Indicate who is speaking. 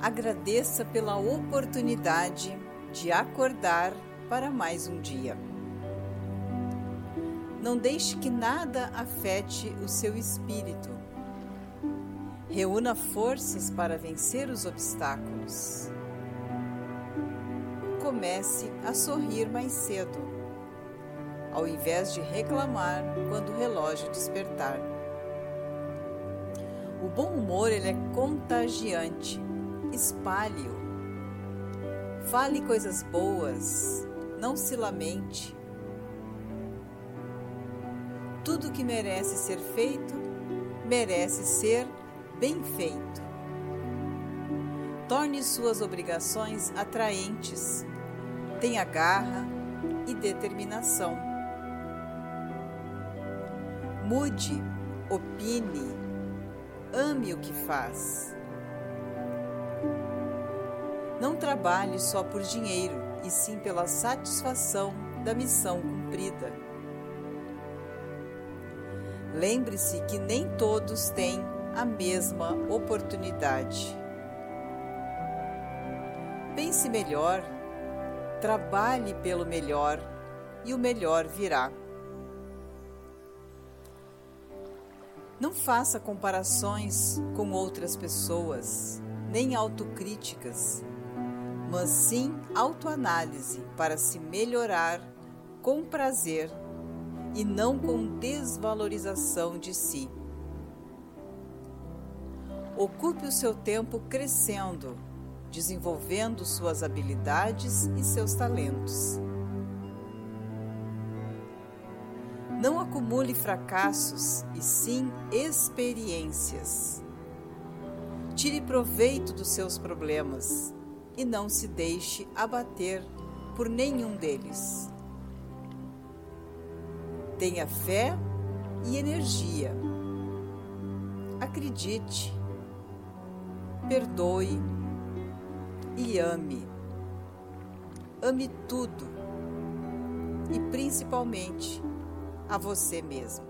Speaker 1: Agradeça pela oportunidade de acordar para mais um dia. Não deixe que nada afete o seu espírito. Reúna forças para vencer os obstáculos. Comece a sorrir mais cedo, ao invés de reclamar quando o relógio despertar. O bom humor ele é contagiante. Espalhe-o. Fale coisas boas, não se lamente. Tudo que merece ser feito, merece ser bem feito. Torne suas obrigações atraentes. Tenha garra e determinação. Mude, opine, ame o que faz. Não trabalhe só por dinheiro, e sim pela satisfação da missão cumprida. Lembre-se que nem todos têm a mesma oportunidade. Pense melhor, trabalhe pelo melhor e o melhor virá. Não faça comparações com outras pessoas, nem autocríticas, mas sim autoanálise para se melhorar com prazer e não com desvalorização de si. Ocupe o seu tempo crescendo, desenvolvendo suas habilidades e seus talentos. Não acumule fracassos e sim experiências. Tire proveito dos seus problemas e não se deixe abater por nenhum deles. Tenha fé e energia. Acredite, perdoe e ame. Ame tudo e principalmente a você mesmo.